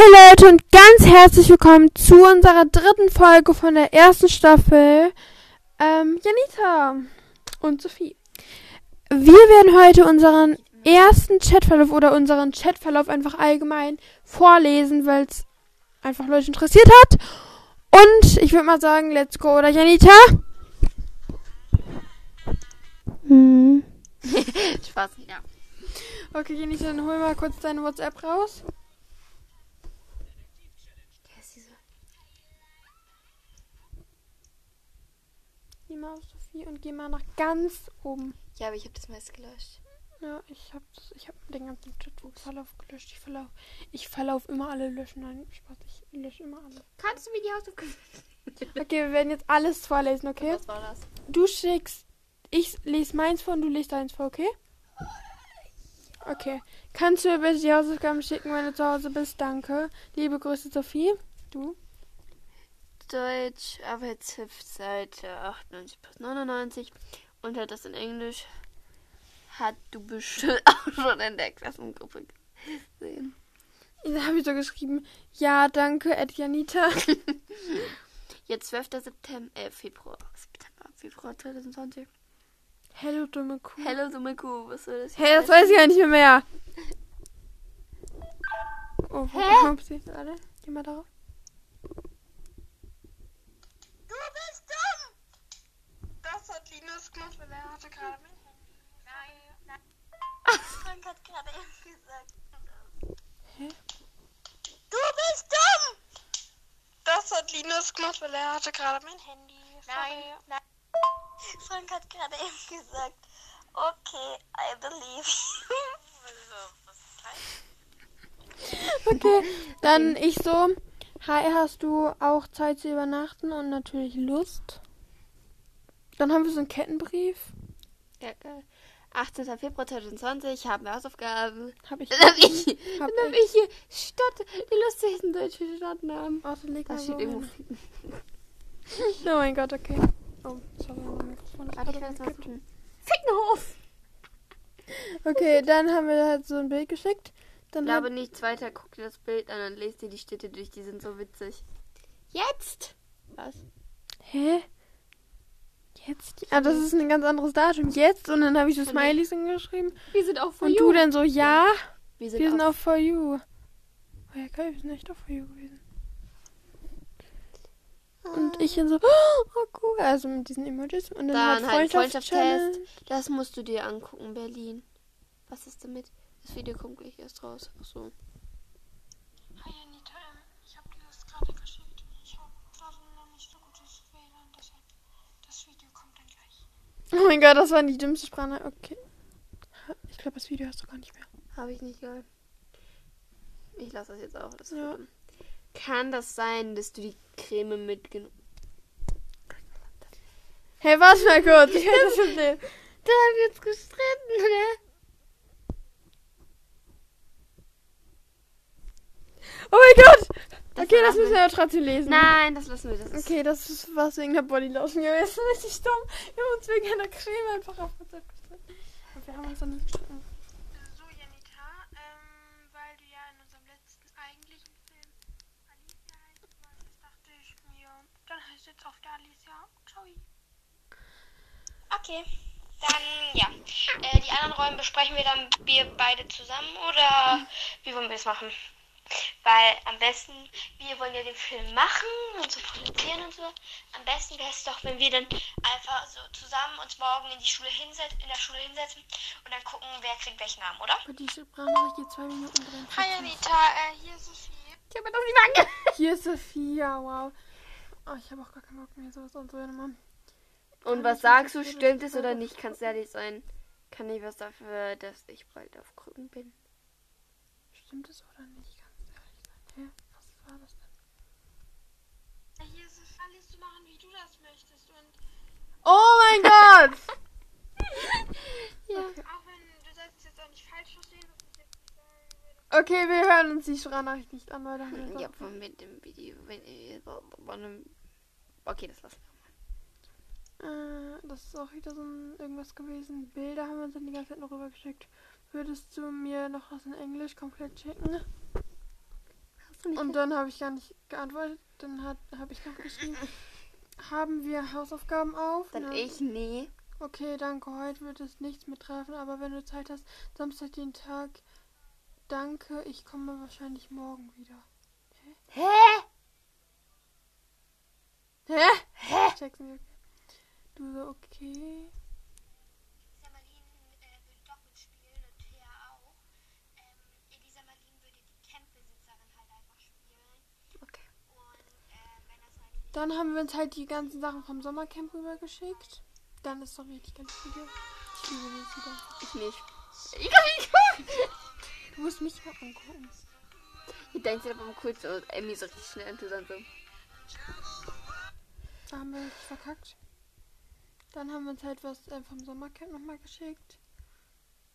Hey Leute und ganz herzlich willkommen zu unserer dritten Folge von der ersten Staffel. Ähm, Janita und Sophie. Wir werden heute unseren ersten Chatverlauf oder unseren Chatverlauf einfach allgemein vorlesen, weil es einfach Leute interessiert hat. Und ich würde mal sagen, let's go, oder Janita? Hm. Spaß, ja. Okay, Janita, dann hol mal kurz deine WhatsApp raus. Wer ist diese? Mal auf Sophie und geh mal nach ganz oben. Ja, aber ich habe das meiste gelöscht. Ja, ich hab das, ich hab den ganzen Chatverlauf gelöscht. Ich verlauf, ich verlauf immer alle löschen. Nein, Spaß, ich lösche immer alle. Kannst du mir die Hausaufgaben? Okay, wir werden jetzt alles vorlesen, okay? Was war das? Du schickst, ich lese meins vor und du liest deins vor, okay? Okay. Kannst du mir bitte die Hausaufgaben schicken, wenn du zu Hause bist? Danke. Liebe Grüße, Sophie. Du? Deutsch, Seite 98 bis 99. Und hat das in Englisch. Hat du bestimmt auch schon in der Klassengruppe gesehen. Da habe ich so geschrieben. Ja, danke, Ed Janita. Jetzt 12. September, äh, Februar. September, Februar 2020. Hello, dumme Kuh. Hello, dumme Kuh, was soll das? Hey, das weiß ich ja nicht mehr. mehr. Oh, Hä? Upsi. Warte, geh mal darauf. Du bist dumm! Das hat Linus gemacht, weil er hatte gerade mein Handy. Nein, nein. Frank hat gerade eben gesagt. Hä? Du bist dumm! Das hat Linus gemacht, weil er hatte gerade mein Handy. Nein, nein. Frank hat gerade eben gesagt. Okay, I believe you. Okay, dann ich so. Hi, hast du auch Zeit zu übernachten und natürlich Lust? Dann haben wir so einen Kettenbrief. Ja, geil. 18. Februar 2020 haben wir Hausaufgaben. Hab ich. Dann hab ich, Hab dann hab ich. hier Stadt, die lustigsten deutschen Stadtnamen. Außer leg mal so irgendwo. Oh mein Gott, okay. Oh, sorry, mein Mikrofon ist Warte, ich. Fickenhof! Okay, dann haben wir halt so ein Bild geschickt. Dann Ich glaube hab, nichts weiter, guck dir das Bild an und lest dir die Städte durch, die sind so witzig. Jetzt! Was? Hä? Jetzt? Ah, das ist ein ganz anderes Datum. Jetzt? Und dann habe ich so Smileys hingeschrieben. Wir sind auch for Und you. du dann so, ja, wir sind, wir sind auch auf For You. Oh ja, geil, wir sind echt auf For You gewesen. Und ich dann so, oh cool, also mit diesen Emojis. Und dann, Dann halt Freundschaftschallenge. Freundschaftstest. Das musst du dir angucken, Berlin. Was ist damit? Das Video kommt gleich erst raus. Ach so. Hi Anita, ähm, ich habe dir das gerade geschickt. Ich habe gerade noch nicht so gutes WLAN, deshalb das Video kommt dann gleich. Oh mein Gott, das war die dümmste Sprache. Okay. Ich glaube, das Video hast du gar nicht mehr. Habe ich nicht gehört. Ich lasse das jetzt auch. Das Ja. Kann das sein, dass du die Creme mitgenommen Hey, warte mal kurz. Ich das schon sehen. Da haben wir uns gestritten, ne? Oh mein Gott. Das okay, das müssen wir ja trotzdem lesen. Nein, das lassen wir. Das ist Okay, das ist was wegen der Bodylotion gewesen. Richtig dumm. Wir haben uns wegen einer Creme einfach auf WhatsApp gestritten. Und wir haben uns dann gestritten. So, Janita, ähm, weil du ja in unserem letzten eigentlichen Film Alicia wolltest, dachte ich mir, dann heißt jetzt auf der Alicia. Ciao. Okay, dann ja. Äh, die anderen Rollen besprechen wir dann wir beide zusammen oder wie wollen wir das machen? Weil am besten, wir wollen ja den Film machen und so produzieren und so. Am besten wäre es doch, wenn wir dann einfach so zusammen uns morgen in die Schule hinsetzen, in der Schule hinsetzen und dann gucken, wer kriegt welchen Namen, oder? Und die Sprachnachricht geht zwei Minuten drin. Hi Anita, äh, hier ist Sophie. Ich habe das nicht ange Hier ist Sophia, wow. Oh, ich habe auch gar keinen Bock mehr, sowas anzuhören, Und was sagst du? Stimmt es oder nicht? Kann es ehrlich sein? Kann ich was dafür, dass ich bald auf Krücken bin? Stimmt es oder nicht? Hä? Was war das denn? Hier ist es alles zu machen, wie du das möchtest und Oh mein Gott! Ja. auch wenn du sollst jetzt auch nicht falsch verstehen, was ich jetzt sagen würde. Okay, wir hören uns die Sprachnachricht nicht an, weil da haben wir Ja, von mit dem Video. Wenn, okay, das lassen wir. äh, das ist auch wieder so ein irgendwas gewesen. Bilder haben wir uns dann die ganze Zeit noch rübergeschickt. Würdest du mir noch was in Englisch komplett schicken? Nicht Und dann habe ich gar nicht geantwortet. Dann hat habe ich noch geschrieben, haben wir Hausaufgaben auf? Dann Na, ich, nee. Okay, danke. Heute wird es nichts mit treffen, aber wenn du Zeit hast, Samstag den Tag. Danke, ich komme wahrscheinlich morgen wieder. Hä? Hä? Hä? Check's nicht. Du so, okay. Elisa Marlin äh, würde doch mitspielen und Thea auch. Ähm, Elisa Marlin würde die Campbesitzerin halt einfach spielen. Okay. Und äh, wenn das halt nicht Dann haben wir uns halt die ganzen Sachen vom Sommercamp rübergeschickt. Dann ist doch richtig geiles Video. Ich liebe das wieder. Ich nicht. Ich kann nicht gucken. Du musst mich mal angucken. Ich denke, hat aber cool so. Emmy so richtig schnell und du dann so. Da haben wir richtig verkackt. Dann haben wir uns halt was äh, vom Sommercamp nochmal geschickt.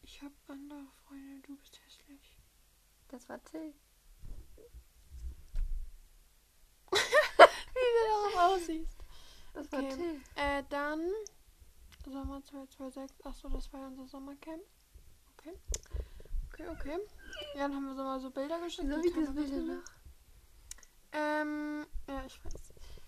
Ich habe andere Freunde, du bist hässlich. Das war Till. Wie du darauf aussiehst. Das war Okay. Till. Äh, dann Sommer 2026. Achso, das war ja unser Sommercamp. Okay. Okay, okay. Ja, dann haben wir so mal so Bilder geschickt. So wie das keiner Bild wissen will. noch. Ähm, ja, ich weiß.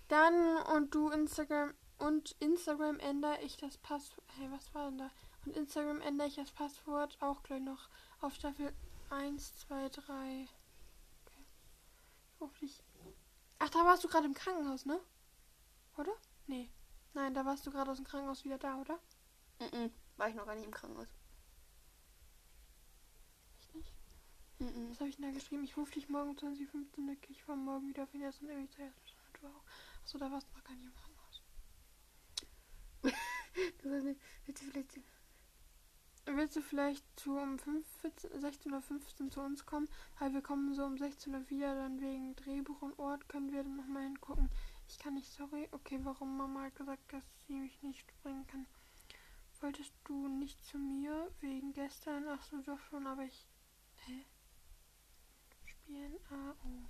Dann und du Instagram und Instagram ändere ich das Passwort. Hey, was war denn da? Und Instagram ändere ich das Passwort auch gleich noch auf Staffel 1, 2, 3. Okay. Hoffentlich. Ach, da warst du gerade im Krankenhaus, ne? Oder? Nee. Nein, da warst du gerade aus dem Krankenhaus wieder da, oder? Mhm. War ich noch gar nicht im Krankenhaus. Ich nicht. Mhm. Was habe ich denn da geschrieben? Ich rufe dich morgen um 20.15 Uhr. Ich fahre morgen wieder auf ihn erst und irgendwie zuerst. Du auch. Achso, da warst du noch gar nicht im Krankenhaus. Du. Willst vielleicht. Willst du vielleicht zu um 16.15 Uhr zu uns kommen? Weil wir kommen so um 16 Uhr wieder, dann wegen Drehbuch und Ort können wir dann nochmal hingucken. Ich kann nicht, sorry. Okay, warum Mama hat gesagt, dass sie mich nicht bringen kann. Wolltest du nicht zu mir wegen gestern? Ach so, doch schon, aber ich. Hä? Spielen AO.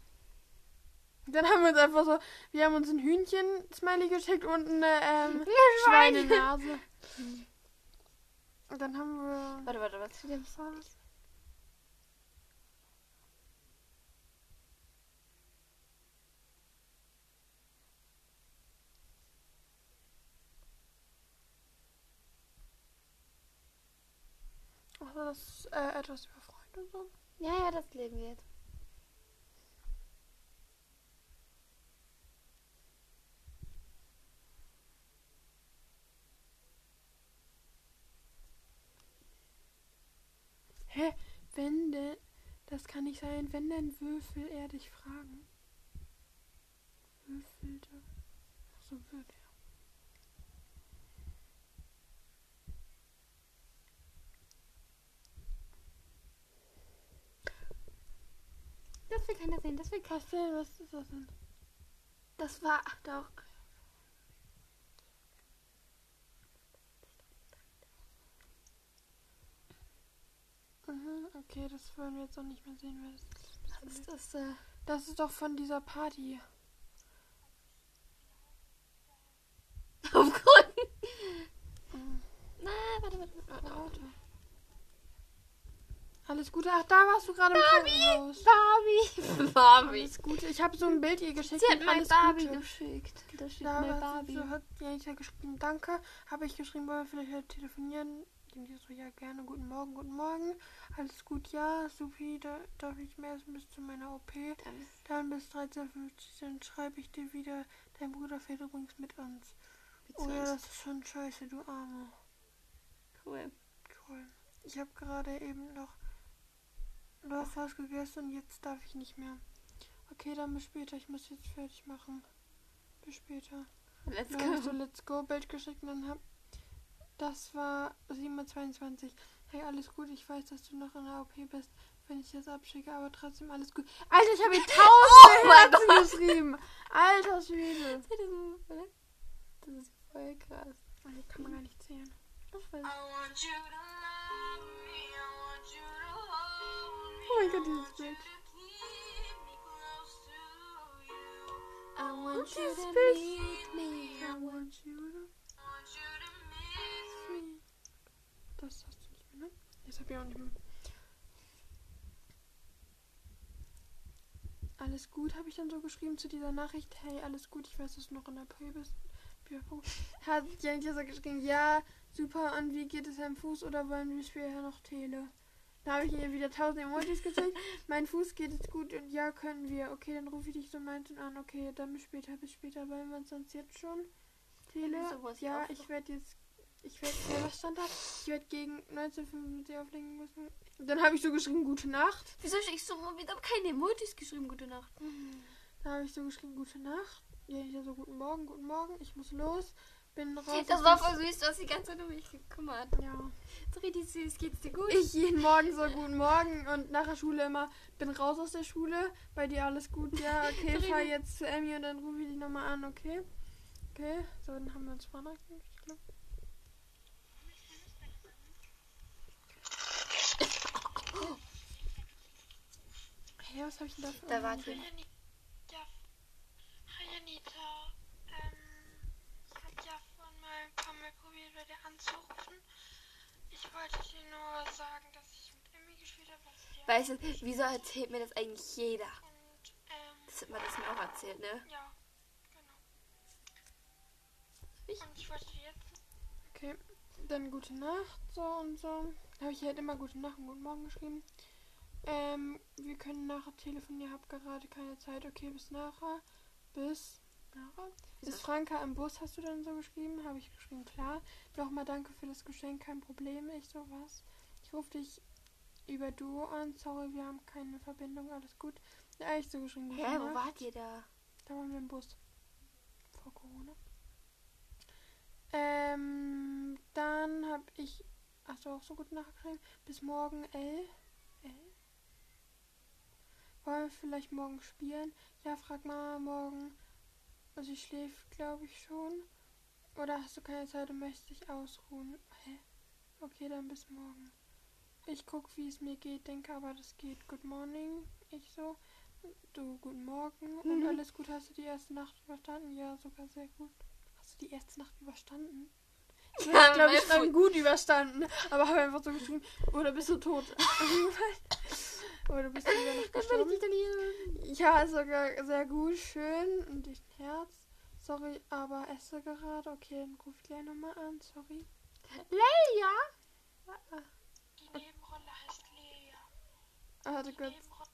Dann haben wir uns einfach so, wir haben uns ein Hühnchen-Smiley geschickt und eine ähm, Schweinenase. Und dann haben wir. Warte, warte, was für das war? Also das äh, etwas über Freunde und so. Ja, ja, das lesen wir jetzt. Hä? Wenn denn. Das kann nicht sein, wenn denn Würfel er dich fragen. Würfelte. Achso, würde er. Das will keiner sehen, das will keiner. Denn? Was ist das denn? Das war doch. Mhm, okay, das wollen wir jetzt auch nicht mehr sehen, weil das Was ist das? Äh, Das ist doch von dieser Party. aufgrund. Mhm. Na, warte, warte, warte. Warte. Alles Gute. Ach, da warst du gerade im Krankenhaus. Barbie. Barbie. Alles Gute. Ich habe so ein Bild ihr geschickt. Sie hat alles Barbie Gute. geschickt. Da steht Da Barbie. so, hat Janita geschrieben, danke. Habe ich geschrieben, wollen wir vielleicht heute telefonieren? Die so, ja, gerne. Guten Morgen, guten Morgen. Alles gut, ja. Supi, da darf ich mehr essen bis zu meiner OP. Dann bis 13.50 dann schreibe ich dir wieder. Dein Bruder fährt übrigens mit uns. Oh ja, das ist schon scheiße, du Arme. Cool. Toll. Ich habe gerade eben noch, noch was gegessen und jetzt darf ich nicht mehr. Okay, dann bis später. Ich muss jetzt fertig machen. Bis später. Let's ich so go. Let's Go Bild geschickt und dann hab. Das war 7.22 Hey, alles gut. Ich weiß, dass du noch in der OP bist, wenn ich das abschicke, aber trotzdem alles gut. Alter, ich habe hier tausend mein Herzen geschrieben. Alter Schwede. Das ist voll krass. Alter, kann man gar nicht zählen. Das ist voll want you to love me, I want you to hold me. Oh mein Gott, dieses Bild. I want you Dieses to Bild. meet me. I want you to I want you to miss me. Das hast du nicht mehr, ne? Das hab ich auch nicht mehr. alles gut, habe ich dann so geschrieben zu dieser Nachricht. Hey, alles gut, ich weiß, dass du noch in der Pö bist. Hat Janitja so geschrieben, ja, super, und wie geht es deinem Fuß oder wollen wir später noch Tele? Da habe ich ihr wieder tausend Emojis geschickt. mein Fuß geht es gut und ja, können wir. Okay, dann rufe ich dich so meinten an. Okay, dann bis später, bis später, wollen wir uns sonst jetzt schon Tele? Ja, ich werde jetzt, ich werde, ja, was stand da? Ich werde gegen 1955 auflegen müssen. Dann habe ich so geschrieben, gute Nacht. Wieso schickst du mal wieder keine Emojis geschrieben? Gute Nacht. Da habe ich so geschrieben, gute Nacht. Ja, ich so, guten Morgen, guten Morgen. Ich muss los. Bin raus. Das war voll süß, du hast die ganze Zeit um mich gekümmert. Ja. So richtig süß, geht's dir gut? Ich jeden Morgen so, guten Morgen. Und nach der Schule immer, bin raus aus der Schule. Bei dir alles gut? Ja, okay, fahr jetzt zu Emmy und dann rufe ich dich nochmal an, okay? Okay, so, dann haben wir uns Sprachnachrichten geschickt, glaub. Hey, was habe ich denn da für Da war die. Ja. Hi Anita. Ähm, ich habe ja vorhin mal ein paar Mal probiert, bei dir anzurufen. Ich wollte dir nur sagen, dass ich mit Emmy gespielt habe. Weißt du, wieso erzählt mir das eigentlich jeder? Und, ähm, Das hat man das mir auch erzählt, ne? ja, genau. Ich? Und ich wollte dir jetzt Okay, dann gute Nacht, so und so. Habe ich halt immer gute Nacht und guten Morgen geschrieben. Ähm, wir können nachher telefonieren, hab gerade keine Zeit. Okay, bis nachher. Bis nachher. Ist Franka im Bus, hast du dann so geschrieben? Habe ich geschrieben, klar. Nochmal danke für das Geschenk, kein Problem. Ich so, was? Ich rufe dich über Duo an. Sorry, wir haben keine Verbindung, alles gut. Ja, ich so geschrieben. Hä, wo wart ihr da? Da waren wir im Bus. Vor Corona. Ähm, dann habe ich. Hast du auch so gut nachgeschrieben? Bis morgen L. Wollen wir vielleicht morgen spielen? Ja, frag mal morgen. Also sie schläft, glaube ich, schon. Oder hast du keine Zeit und möchtest dich ausruhen? Hä? Okay, dann bis morgen. Ich guck, wie es mir geht, denke aber, das geht. Good morning. Ich so. Du, guten Morgen. Und Mhm. alles gut, hast du die erste Nacht überstanden? Ja, sogar sehr gut. Hast du die erste Nacht überstanden? Ich Ja, glaube, ich habe gut überstanden. Aber habe einfach so geschrieben, oder bist du tot? bist du über Nacht gestorben? Ja, sogar sehr gut, schön. Und ich ein Herz. Sorry, aber esse gerade. Okay, dann ruf ich gleich nochmal an. Sorry. Leia! Ah, die Nebenrolle heißt Lea. ah, kurz. Nebenrolle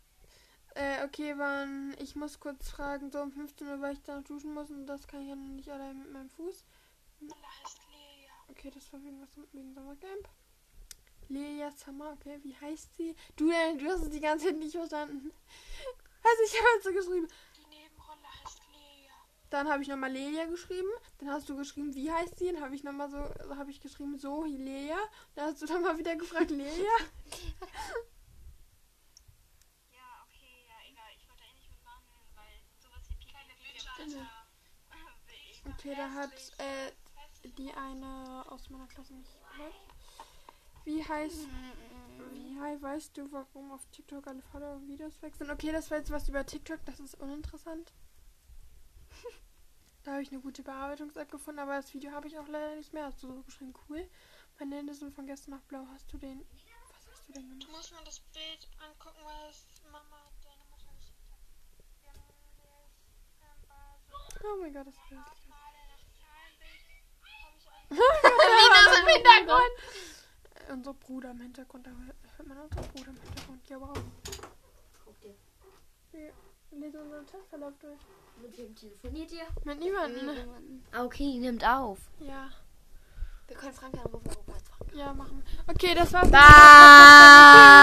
Äh, okay, wann. Ich muss kurz fragen, so um 15 Uhr, weil ich da noch duschen muss und das kann ich ja noch nicht allein mit meinem Fuß. heißt Lea. Okay, das war wegen was wegen Sommercamp. Lelia Summer, okay, wie heißt sie? Du, äh, du hast es die ganze Zeit nicht verstanden. Also ich habe halt so geschrieben. Die Nebenrolle heißt Lea. Dann habe ich nochmal Lelia geschrieben. Dann hast du geschrieben, wie heißt sie? Dann habe ich nochmal so, also habe ich geschrieben, so, Lelia. Dann hast du dann mal wieder gefragt, Lelia. Ja, okay, ja, egal. Ich wollte eigentlich mit Manuel, weil sowas wie Pika Pika Okay, da hat äh, die eine aus meiner Klasse nicht gehört. Wie heißt, wie hei- weißt du, warum auf TikTok alle Follower und Videos wechseln? Okay, das war jetzt was über TikTok, das ist uninteressant. da habe ich eine gute Bearbeitungs-App gefunden, aber das Video habe ich auch leider nicht mehr. Hast du so geschrieben, cool. Meine Hände sind von gestern nach blau. Hast du den, was hast du denn Du gemacht? musst mal das Bild angucken, weil es Mama deine Mutter nicht hat. Ähm, Oh mein Gott, das ist hässlich. Habe ich ein Videos im Hintergrund. Unser Bruder im Hintergrund, da hört man unseren Bruder im Hintergrund. Ja, wow. Wir lesen unseren Testverlauf durch. Mit wem telefoniert ihr? Mit niemandem. ne? Ah, okay, nimmt auf. Ja, Wir können Frank anrufen. Ja, machen. Okay, das war's. Bye.